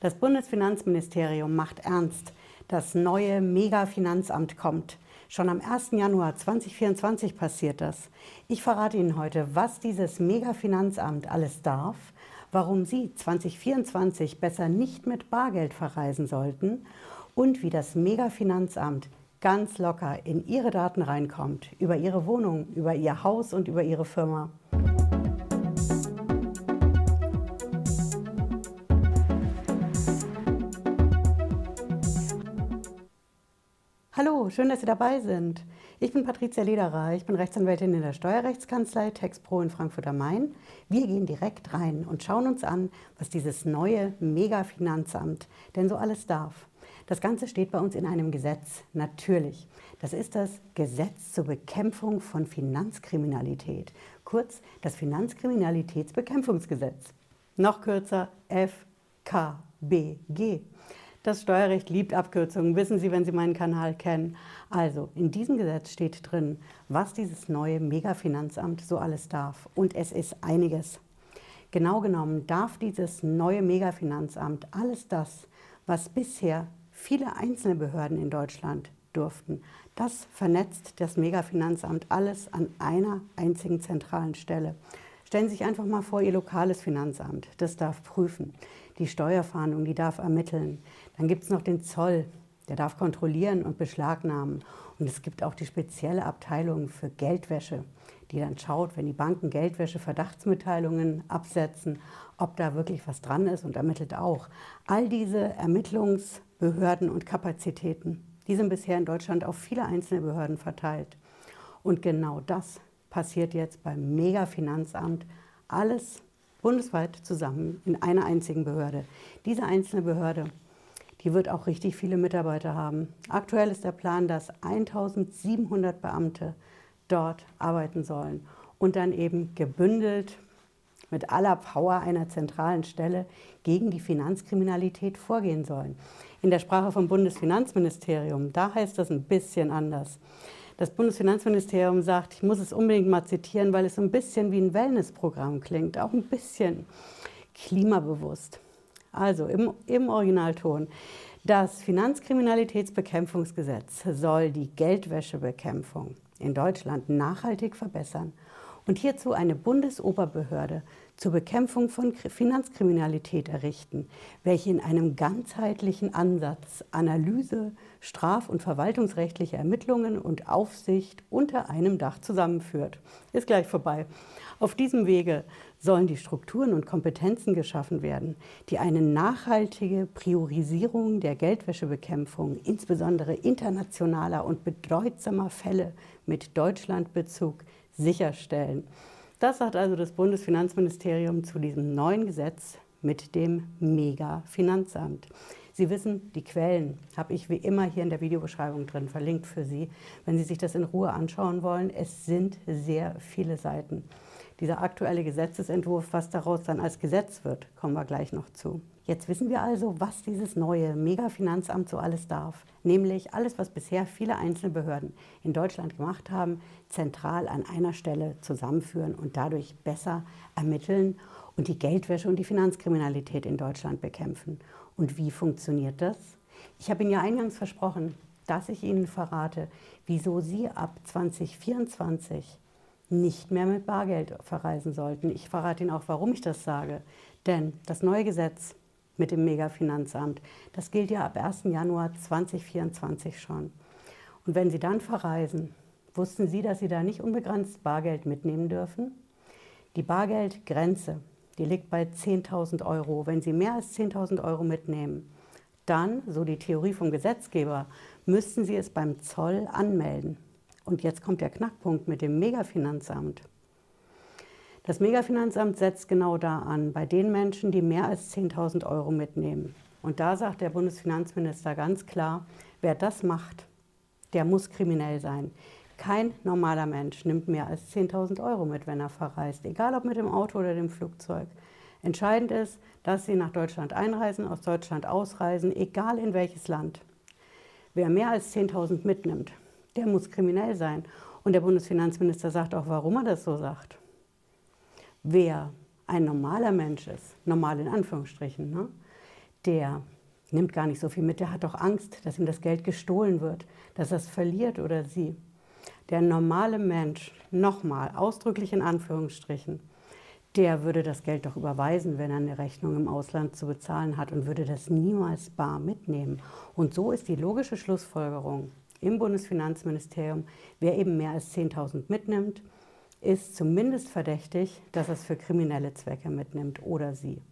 Das Bundesfinanzministerium macht ernst. Das neue Mega-Finanzamt kommt. Schon am 1. Januar 2024 passiert das. Ich verrate Ihnen heute, was dieses Mega-Finanzamt alles darf, warum Sie 2024 besser nicht mit Bargeld verreisen sollten und wie das Mega-Finanzamt ganz locker in Ihre Daten reinkommt, über Ihre Wohnung, über Ihr Haus und über Ihre Firma. Schön, dass Sie dabei sind. Ich bin Patricia Lederer, ich bin Rechtsanwältin in der Steuerrechtskanzlei TexPro in Frankfurt am Main. Wir gehen direkt rein und schauen uns an, was dieses neue Mega-Finanzamt denn so alles darf. Das Ganze steht bei uns in einem Gesetz, natürlich. Das ist das Gesetz zur Bekämpfung von Finanzkriminalität, kurz das Finanzkriminalitätsbekämpfungsgesetz. Noch kürzer FKBG. Das Steuerrecht liebt Abkürzungen, wissen Sie, wenn Sie meinen Kanal kennen. Also, in diesem Gesetz steht drin, was dieses neue Megafinanzamt so alles darf. Und es ist einiges. Genau genommen darf dieses neue Megafinanzamt alles das, was bisher viele einzelne Behörden in Deutschland durften. Das vernetzt das Megafinanzamt alles an einer einzigen zentralen Stelle. Stellen Sie sich einfach mal vor, Ihr lokales Finanzamt, das darf prüfen. Die Steuerfahndung, die darf ermitteln. Dann gibt es noch den Zoll, der darf kontrollieren und beschlagnahmen. Und es gibt auch die spezielle Abteilung für Geldwäsche, die dann schaut, wenn die Banken Geldwäsche Verdachtsmitteilungen absetzen, ob da wirklich was dran ist und ermittelt auch. All diese Ermittlungsbehörden und Kapazitäten, die sind bisher in Deutschland auf viele einzelne Behörden verteilt. Und genau das passiert jetzt beim Mega-Finanzamt alles bundesweit zusammen in einer einzigen Behörde. Diese einzelne Behörde, die wird auch richtig viele Mitarbeiter haben. Aktuell ist der Plan, dass 1700 Beamte dort arbeiten sollen und dann eben gebündelt mit aller Power einer zentralen Stelle gegen die Finanzkriminalität vorgehen sollen. In der Sprache vom Bundesfinanzministerium, da heißt das ein bisschen anders. Das Bundesfinanzministerium sagt, ich muss es unbedingt mal zitieren, weil es ein bisschen wie ein Wellnessprogramm klingt, auch ein bisschen klimabewusst. Also im, im Originalton. Das Finanzkriminalitätsbekämpfungsgesetz soll die Geldwäschebekämpfung in Deutschland nachhaltig verbessern und hierzu eine Bundesoberbehörde zur Bekämpfung von Finanzkriminalität errichten, welche in einem ganzheitlichen Ansatz Analyse, straf- und verwaltungsrechtliche Ermittlungen und Aufsicht unter einem Dach zusammenführt. Ist gleich vorbei. Auf diesem Wege sollen die Strukturen und Kompetenzen geschaffen werden, die eine nachhaltige Priorisierung der Geldwäschebekämpfung, insbesondere internationaler und bedeutsamer Fälle mit Deutschlandbezug, sicherstellen. Das sagt also das Bundesfinanzministerium zu diesem neuen Gesetz mit dem Mega-Finanzamt. Sie wissen, die Quellen habe ich wie immer hier in der Videobeschreibung drin verlinkt für Sie, wenn Sie sich das in Ruhe anschauen wollen. Es sind sehr viele Seiten. Dieser aktuelle Gesetzesentwurf, was daraus dann als Gesetz wird, kommen wir gleich noch zu. Jetzt wissen wir also, was dieses neue Mega-Finanzamt so alles darf. Nämlich alles, was bisher viele einzelne Behörden in Deutschland gemacht haben, zentral an einer Stelle zusammenführen und dadurch besser ermitteln und die Geldwäsche und die Finanzkriminalität in Deutschland bekämpfen. Und wie funktioniert das? Ich habe Ihnen ja eingangs versprochen, dass ich Ihnen verrate, wieso Sie ab 2024 nicht mehr mit Bargeld verreisen sollten. Ich verrate Ihnen auch, warum ich das sage. Denn das neue Gesetz mit dem Mega-Finanzamt, das gilt ja ab 1. Januar 2024 schon. Und wenn Sie dann verreisen, wussten Sie, dass Sie da nicht unbegrenzt Bargeld mitnehmen dürfen? Die Bargeldgrenze, die liegt bei 10.000 Euro. Wenn Sie mehr als 10.000 Euro mitnehmen, dann, so die Theorie vom Gesetzgeber, müssten Sie es beim Zoll anmelden. Und jetzt kommt der Knackpunkt mit dem Megafinanzamt. Das Megafinanzamt setzt genau da an, bei den Menschen, die mehr als 10.000 Euro mitnehmen. Und da sagt der Bundesfinanzminister ganz klar, wer das macht, der muss kriminell sein. Kein normaler Mensch nimmt mehr als 10.000 Euro mit, wenn er verreist, egal ob mit dem Auto oder dem Flugzeug. Entscheidend ist, dass sie nach Deutschland einreisen, aus Deutschland ausreisen, egal in welches Land. Wer mehr als 10.000 mitnimmt, der muss kriminell sein. Und der Bundesfinanzminister sagt auch, warum er das so sagt. Wer ein normaler Mensch ist, normal in Anführungsstrichen, ne, der nimmt gar nicht so viel mit, der hat doch Angst, dass ihm das Geld gestohlen wird, dass er es verliert oder sie. Der normale Mensch, nochmal ausdrücklich in Anführungsstrichen, der würde das Geld doch überweisen, wenn er eine Rechnung im Ausland zu bezahlen hat und würde das niemals bar mitnehmen. Und so ist die logische Schlussfolgerung im Bundesfinanzministerium, wer eben mehr als 10.000 mitnimmt, ist zumindest verdächtig, dass er es für kriminelle Zwecke mitnimmt oder sie,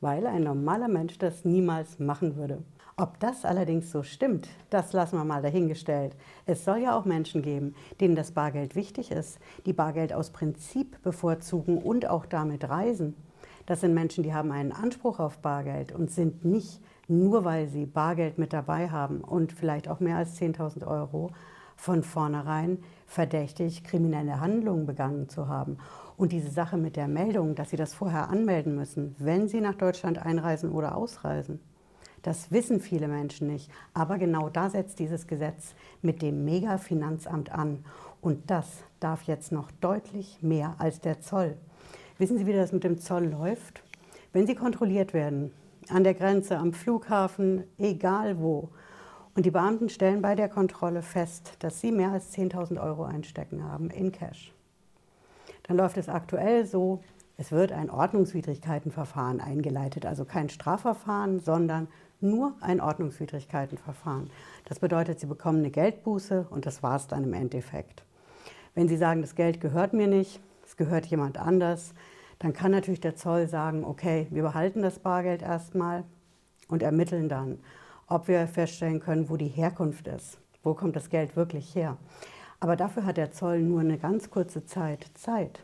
weil ein normaler Mensch das niemals machen würde. Ob das allerdings so stimmt, das lassen wir mal dahingestellt. Es soll ja auch Menschen geben, denen das Bargeld wichtig ist, die Bargeld aus Prinzip bevorzugen und auch damit reisen. Das sind Menschen, die haben einen Anspruch auf Bargeld und sind nicht nur weil sie Bargeld mit dabei haben und vielleicht auch mehr als 10.000 Euro von vornherein verdächtig, kriminelle Handlungen begangen zu haben. Und diese Sache mit der Meldung, dass sie das vorher anmelden müssen, wenn sie nach Deutschland einreisen oder ausreisen, das wissen viele Menschen nicht. Aber genau da setzt dieses Gesetz mit dem Mega-Finanzamt an. Und das darf jetzt noch deutlich mehr als der Zoll. Wissen Sie, wie das mit dem Zoll läuft? Wenn Sie kontrolliert werden, an der Grenze, am Flughafen, egal wo, und die Beamten stellen bei der Kontrolle fest, dass sie mehr als 10.000 Euro einstecken haben in Cash. Dann läuft es aktuell so, es wird ein Ordnungswidrigkeitenverfahren eingeleitet, also kein Strafverfahren, sondern nur ein Ordnungswidrigkeitenverfahren. Das bedeutet, Sie bekommen eine Geldbuße und das war es dann im Endeffekt. Wenn Sie sagen, das Geld gehört mir nicht, es gehört jemand anders, dann kann natürlich der Zoll sagen, okay, wir behalten das Bargeld erstmal und ermitteln dann ob wir feststellen können, wo die Herkunft ist. Wo kommt das Geld wirklich her? Aber dafür hat der Zoll nur eine ganz kurze Zeit Zeit.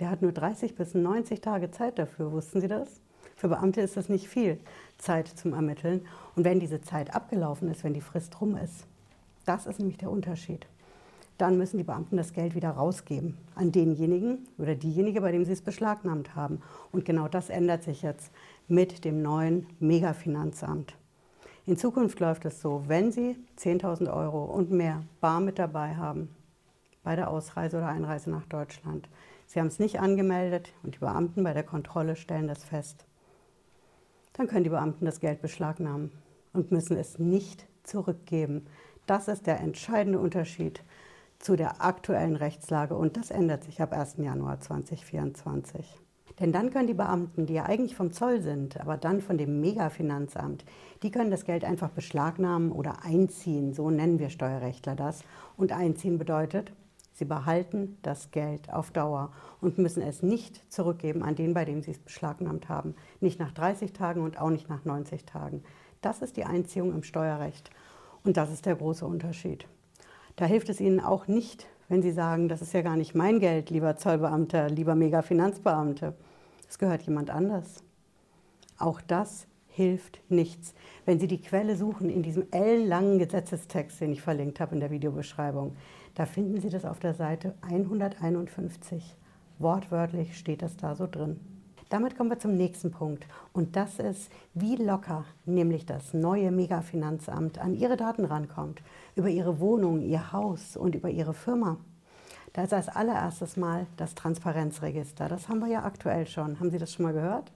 Der hat nur 30 bis 90 Tage Zeit dafür. Wussten Sie das? Für Beamte ist das nicht viel Zeit zum Ermitteln. Und wenn diese Zeit abgelaufen ist, wenn die Frist rum ist, das ist nämlich der Unterschied. Dann müssen die Beamten das Geld wieder rausgeben an denjenigen oder diejenige, bei dem sie es beschlagnahmt haben. Und genau das ändert sich jetzt mit dem neuen Megafinanzamt. In Zukunft läuft es so, wenn Sie 10.000 Euro und mehr bar mit dabei haben bei der Ausreise oder Einreise nach Deutschland, Sie haben es nicht angemeldet und die Beamten bei der Kontrolle stellen das fest, dann können die Beamten das Geld beschlagnahmen und müssen es nicht zurückgeben. Das ist der entscheidende Unterschied zu der aktuellen Rechtslage und das ändert sich ab 1. Januar 2024. Denn dann können die Beamten, die ja eigentlich vom Zoll sind, aber dann von dem Megafinanzamt, die können das Geld einfach beschlagnahmen oder einziehen, so nennen wir Steuerrechtler das. Und einziehen bedeutet, sie behalten das Geld auf Dauer und müssen es nicht zurückgeben an den, bei dem sie es beschlagnahmt haben. Nicht nach 30 Tagen und auch nicht nach 90 Tagen. Das ist die Einziehung im Steuerrecht. Und das ist der große Unterschied. Da hilft es Ihnen auch nicht, wenn Sie sagen, das ist ja gar nicht mein Geld, lieber Zollbeamter, lieber Mega-Finanzbeamte. Es gehört jemand anders. Auch das hilft nichts. Wenn Sie die Quelle suchen in diesem ellenlangen Gesetzestext, den ich verlinkt habe in der Videobeschreibung, da finden Sie das auf der Seite 151. Wortwörtlich steht das da so drin. Damit kommen wir zum nächsten Punkt und das ist, wie locker nämlich das neue Megafinanzamt an Ihre Daten rankommt, über Ihre Wohnung, Ihr Haus und über Ihre Firma. Da ist als allererstes mal das Transparenzregister. Das haben wir ja aktuell schon. Haben Sie das schon mal gehört?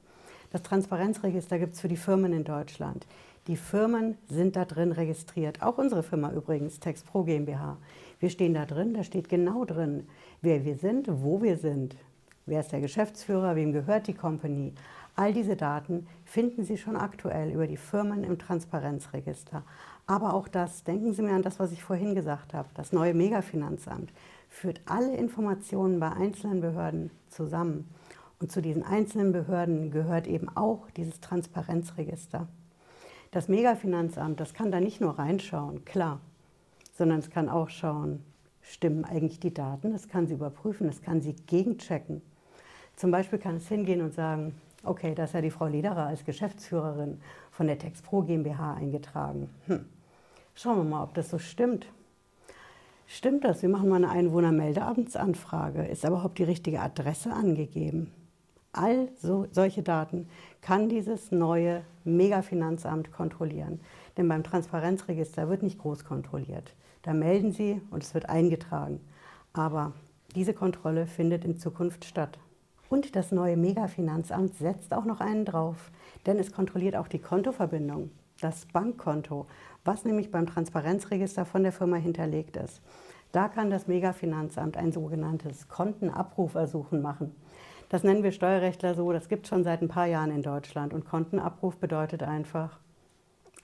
Das Transparenzregister gibt es für die Firmen in Deutschland. Die Firmen sind da drin registriert. Auch unsere Firma übrigens, TextPro GmbH. Wir stehen da drin, da steht genau drin, wer wir sind, wo wir sind, Wer ist der Geschäftsführer? Wem gehört die Company? All diese Daten finden Sie schon aktuell über die Firmen im Transparenzregister. Aber auch das, denken Sie mir an das, was ich vorhin gesagt habe, das neue Megafinanzamt führt alle Informationen bei einzelnen Behörden zusammen. Und zu diesen einzelnen Behörden gehört eben auch dieses Transparenzregister. Das Megafinanzamt, das kann da nicht nur reinschauen, klar, sondern es kann auch schauen, stimmen eigentlich die Daten, es kann sie überprüfen, es kann sie gegenchecken. Zum Beispiel kann es hingehen und sagen, okay, da ist ja die Frau Lederer als Geschäftsführerin von der TexPro GmbH eingetragen. Hm. Schauen wir mal, ob das so stimmt. Stimmt das? Wir machen mal eine Einwohnermeldeamtsanfrage. Ist überhaupt die richtige Adresse angegeben? All so, solche Daten kann dieses neue Megafinanzamt kontrollieren. Denn beim Transparenzregister wird nicht groß kontrolliert. Da melden Sie und es wird eingetragen. Aber diese Kontrolle findet in Zukunft statt. Und das neue Megafinanzamt setzt auch noch einen drauf, denn es kontrolliert auch die Kontoverbindung, das Bankkonto, was nämlich beim Transparenzregister von der Firma hinterlegt ist. Da kann das Megafinanzamt ein sogenanntes Kontenabrufersuchen machen. Das nennen wir Steuerrechtler so, das gibt es schon seit ein paar Jahren in Deutschland. Und Kontenabruf bedeutet einfach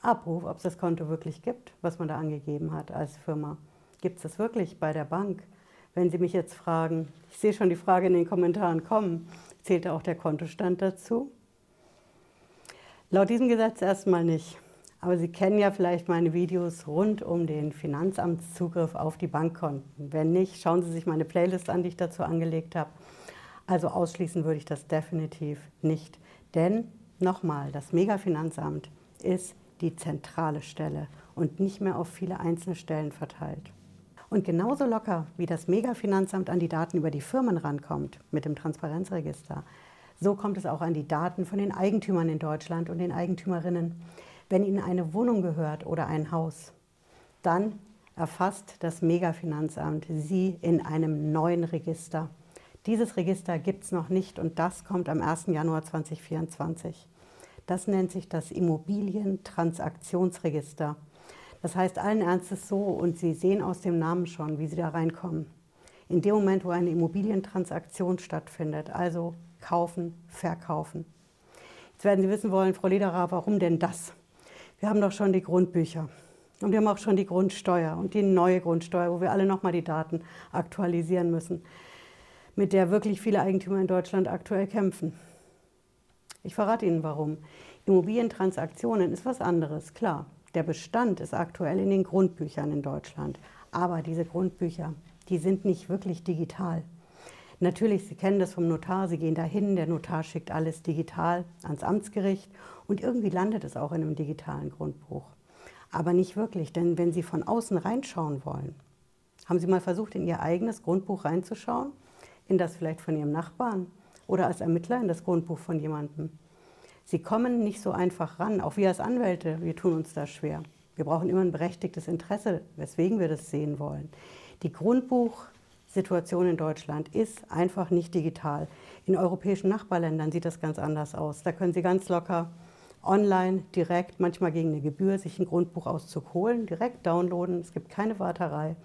Abruf, ob es das Konto wirklich gibt, was man da angegeben hat als Firma. Gibt es das wirklich bei der Bank? Wenn Sie mich jetzt fragen, ich sehe schon die Frage in den Kommentaren kommen, zählt auch der Kontostand dazu? Laut diesem Gesetz erstmal nicht. Aber Sie kennen ja vielleicht meine Videos rund um den Finanzamtszugriff auf die Bankkonten. Wenn nicht, schauen Sie sich meine Playlist an, die ich dazu angelegt habe. Also ausschließen würde ich das definitiv nicht. Denn nochmal, das Megafinanzamt ist die zentrale Stelle und nicht mehr auf viele einzelne Stellen verteilt. Und genauso locker wie das Megafinanzamt an die Daten über die Firmen rankommt mit dem Transparenzregister, so kommt es auch an die Daten von den Eigentümern in Deutschland und den Eigentümerinnen. Wenn Ihnen eine Wohnung gehört oder ein Haus, dann erfasst das Megafinanzamt Sie in einem neuen Register. Dieses Register gibt es noch nicht und das kommt am 1. Januar 2024. Das nennt sich das Immobilientransaktionsregister. Das heißt allen Ernstes so, und Sie sehen aus dem Namen schon, wie Sie da reinkommen. In dem Moment, wo eine Immobilientransaktion stattfindet, also kaufen, verkaufen. Jetzt werden Sie wissen wollen, Frau Lederer, warum denn das? Wir haben doch schon die Grundbücher und wir haben auch schon die Grundsteuer und die neue Grundsteuer, wo wir alle nochmal die Daten aktualisieren müssen mit der wirklich viele Eigentümer in Deutschland aktuell kämpfen. Ich verrate Ihnen warum. Immobilientransaktionen ist was anderes, klar. Der Bestand ist aktuell in den Grundbüchern in Deutschland. Aber diese Grundbücher, die sind nicht wirklich digital. Natürlich, Sie kennen das vom Notar, Sie gehen dahin, der Notar schickt alles digital ans Amtsgericht und irgendwie landet es auch in einem digitalen Grundbuch. Aber nicht wirklich, denn wenn Sie von außen reinschauen wollen, haben Sie mal versucht, in Ihr eigenes Grundbuch reinzuschauen? in das vielleicht von ihrem Nachbarn oder als Ermittler in das Grundbuch von jemandem. Sie kommen nicht so einfach ran, auch wir als Anwälte, wir tun uns da schwer. Wir brauchen immer ein berechtigtes Interesse, weswegen wir das sehen wollen. Die Grundbuchsituation in Deutschland ist einfach nicht digital. In europäischen Nachbarländern sieht das ganz anders aus. Da können Sie ganz locker online direkt, manchmal gegen eine Gebühr, sich ein Grundbuchauszug holen, direkt downloaden. Es gibt keine Warterei.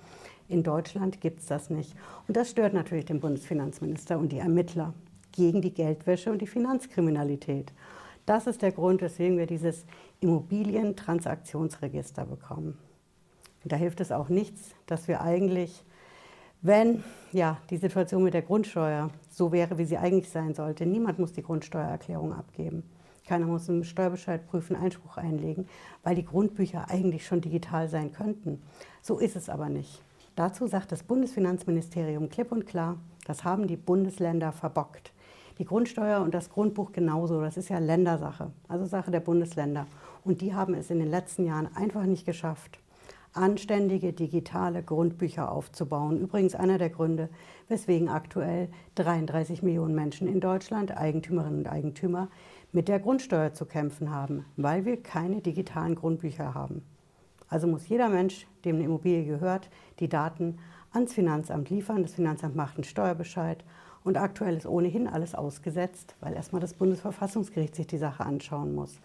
In Deutschland gibt es das nicht. Und das stört natürlich den Bundesfinanzminister und die Ermittler gegen die Geldwäsche und die Finanzkriminalität. Das ist der Grund, weswegen wir dieses Immobilientransaktionsregister bekommen. Da hilft es auch nichts, dass wir eigentlich, wenn ja, die Situation mit der Grundsteuer so wäre, wie sie eigentlich sein sollte, niemand muss die Grundsteuererklärung abgeben. Keiner muss einen Steuerbescheid prüfen, Einspruch einlegen, weil die Grundbücher eigentlich schon digital sein könnten. So ist es aber nicht. Dazu sagt das Bundesfinanzministerium klipp und klar, das haben die Bundesländer verbockt. Die Grundsteuer und das Grundbuch genauso, das ist ja Ländersache, also Sache der Bundesländer. Und die haben es in den letzten Jahren einfach nicht geschafft, anständige digitale Grundbücher aufzubauen. Übrigens einer der Gründe, weswegen aktuell 33 Millionen Menschen in Deutschland, Eigentümerinnen und Eigentümer, mit der Grundsteuer zu kämpfen haben, weil wir keine digitalen Grundbücher haben. Also muss jeder Mensch, dem eine Immobilie gehört, die Daten ans Finanzamt liefern. Das Finanzamt macht einen Steuerbescheid. Und aktuell ist ohnehin alles ausgesetzt, weil erstmal das Bundesverfassungsgericht sich die Sache anschauen muss.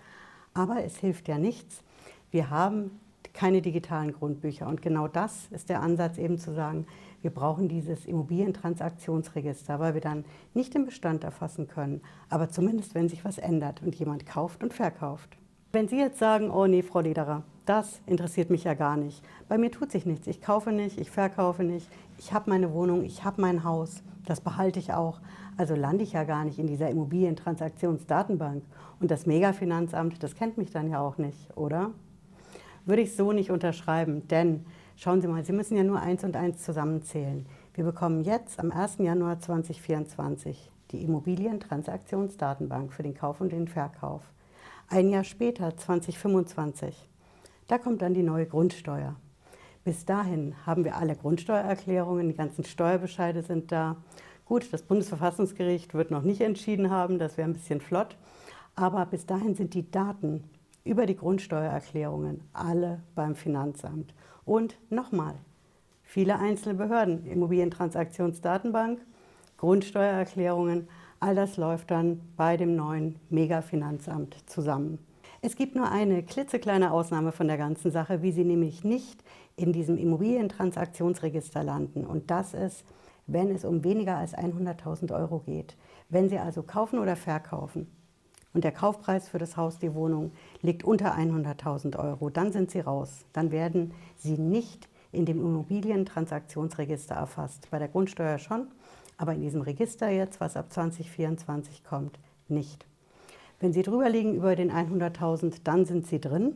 Aber es hilft ja nichts. Wir haben keine digitalen Grundbücher. Und genau das ist der Ansatz, eben zu sagen, wir brauchen dieses Immobilientransaktionsregister, weil wir dann nicht den Bestand erfassen können, aber zumindest, wenn sich was ändert und jemand kauft und verkauft. Wenn Sie jetzt sagen, oh nee, Frau Lederer, das interessiert mich ja gar nicht. Bei mir tut sich nichts. Ich kaufe nicht, ich verkaufe nicht. Ich habe meine Wohnung, ich habe mein Haus. Das behalte ich auch. Also lande ich ja gar nicht in dieser Immobilientransaktionsdatenbank. Und das Megafinanzamt, das kennt mich dann ja auch nicht, oder? Würde ich so nicht unterschreiben. Denn schauen Sie mal, Sie müssen ja nur eins und eins zusammenzählen. Wir bekommen jetzt am 1. Januar 2024 die Immobilientransaktionsdatenbank für den Kauf und den Verkauf. Ein Jahr später, 2025, da kommt dann die neue Grundsteuer. Bis dahin haben wir alle Grundsteuererklärungen, die ganzen Steuerbescheide sind da. Gut, das Bundesverfassungsgericht wird noch nicht entschieden haben, das wäre ein bisschen flott. Aber bis dahin sind die Daten über die Grundsteuererklärungen alle beim Finanzamt. Und nochmal, viele einzelne Behörden, Immobilientransaktionsdatenbank, Grundsteuererklärungen, All das läuft dann bei dem neuen Mega-Finanzamt zusammen. Es gibt nur eine klitzekleine Ausnahme von der ganzen Sache, wie Sie nämlich nicht in diesem Immobilientransaktionsregister landen. Und das ist, wenn es um weniger als 100.000 Euro geht. Wenn Sie also kaufen oder verkaufen und der Kaufpreis für das Haus, die Wohnung liegt unter 100.000 Euro, dann sind Sie raus. Dann werden Sie nicht in dem Immobilientransaktionsregister erfasst. Bei der Grundsteuer schon, aber in diesem Register jetzt, was ab 2024 kommt, nicht. Wenn Sie drüber liegen über den 100.000, dann sind Sie drin.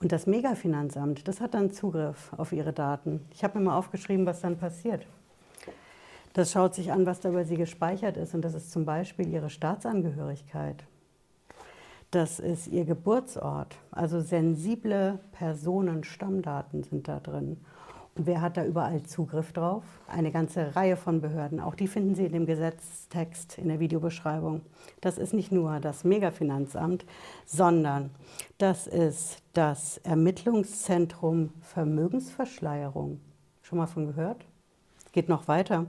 Und das Megafinanzamt, das hat dann Zugriff auf Ihre Daten. Ich habe mir mal aufgeschrieben, was dann passiert. Das schaut sich an, was da über Sie gespeichert ist. Und das ist zum Beispiel Ihre Staatsangehörigkeit. Das ist Ihr Geburtsort. Also sensible Personenstammdaten sind da drin. Wer hat da überall Zugriff drauf? Eine ganze Reihe von Behörden. Auch die finden Sie in dem Gesetztext in der Videobeschreibung. Das ist nicht nur das Megafinanzamt, sondern das ist das Ermittlungszentrum Vermögensverschleierung. Schon mal von gehört? Geht noch weiter.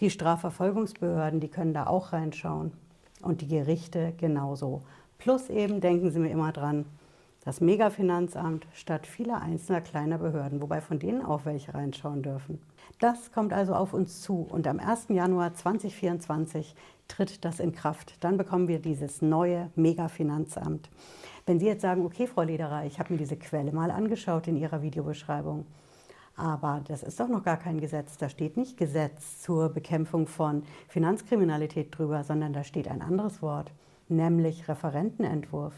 Die Strafverfolgungsbehörden, die können da auch reinschauen. Und die Gerichte genauso. Plus eben, denken Sie mir immer dran, das Megafinanzamt statt vieler einzelner kleiner Behörden, wobei von denen auch welche reinschauen dürfen. Das kommt also auf uns zu und am 1. Januar 2024 tritt das in Kraft. Dann bekommen wir dieses neue Megafinanzamt. Wenn Sie jetzt sagen, okay, Frau Lederer, ich habe mir diese Quelle mal angeschaut in Ihrer Videobeschreibung, aber das ist doch noch gar kein Gesetz. Da steht nicht Gesetz zur Bekämpfung von Finanzkriminalität drüber, sondern da steht ein anderes Wort, nämlich Referentenentwurf.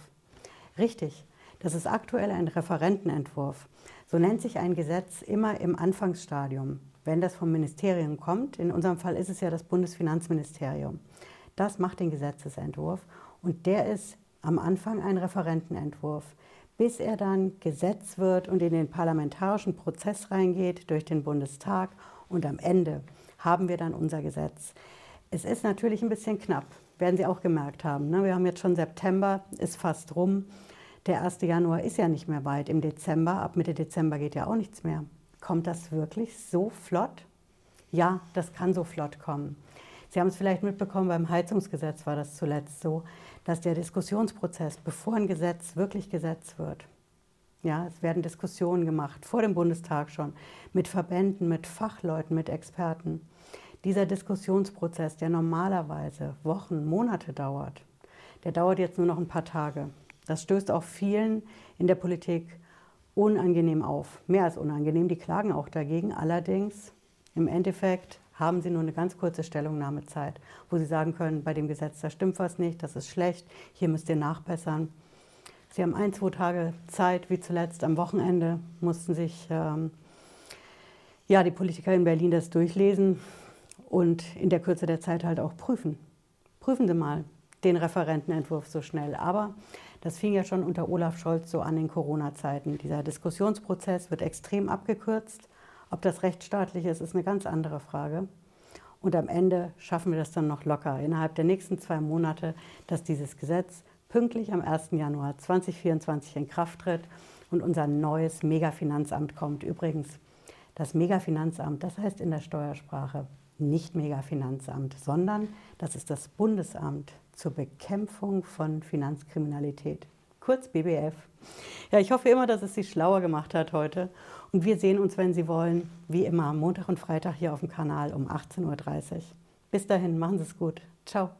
Richtig, das ist aktuell ein Referentenentwurf. So nennt sich ein Gesetz immer im Anfangsstadium, wenn das vom Ministerium kommt. In unserem Fall ist es ja das Bundesfinanzministerium. Das macht den Gesetzesentwurf und der ist am Anfang ein Referentenentwurf, bis er dann Gesetz wird und in den parlamentarischen Prozess reingeht durch den Bundestag und am Ende haben wir dann unser Gesetz. Es ist natürlich ein bisschen knapp, werden Sie auch gemerkt haben. Ne? Wir haben jetzt schon September, ist fast rum. Der 1. Januar ist ja nicht mehr weit. Im Dezember, ab Mitte Dezember geht ja auch nichts mehr. Kommt das wirklich so flott? Ja, das kann so flott kommen. Sie haben es vielleicht mitbekommen, beim Heizungsgesetz war das zuletzt so, dass der Diskussionsprozess, bevor ein Gesetz wirklich Gesetz wird, ja, es werden Diskussionen gemacht, vor dem Bundestag schon, mit Verbänden, mit Fachleuten, mit Experten. Dieser Diskussionsprozess, der normalerweise Wochen, Monate dauert, der dauert jetzt nur noch ein paar Tage. Das stößt auch vielen in der Politik unangenehm auf. Mehr als unangenehm. Die klagen auch dagegen. Allerdings, im Endeffekt haben sie nur eine ganz kurze Stellungnahmezeit, wo sie sagen können, bei dem Gesetz, da stimmt was nicht, das ist schlecht, hier müsst ihr nachbessern. Sie haben ein, zwei Tage Zeit, wie zuletzt am Wochenende mussten sich ähm, ja, die Politiker in Berlin das durchlesen und in der Kürze der Zeit halt auch prüfen. Prüfen Sie mal den Referentenentwurf so schnell. Aber das fing ja schon unter Olaf Scholz so an in Corona-Zeiten. Dieser Diskussionsprozess wird extrem abgekürzt. Ob das rechtsstaatlich ist, ist eine ganz andere Frage. Und am Ende schaffen wir das dann noch locker innerhalb der nächsten zwei Monate, dass dieses Gesetz pünktlich am 1. Januar 2024 in Kraft tritt und unser neues Megafinanzamt kommt. Übrigens, das Megafinanzamt, das heißt in der Steuersprache nicht Megafinanzamt, sondern das ist das Bundesamt zur Bekämpfung von Finanzkriminalität, kurz BBF. Ja, ich hoffe immer, dass es Sie schlauer gemacht hat heute. Und wir sehen uns, wenn Sie wollen, wie immer Montag und Freitag hier auf dem Kanal um 18.30 Uhr. Bis dahin, machen Sie es gut. Ciao.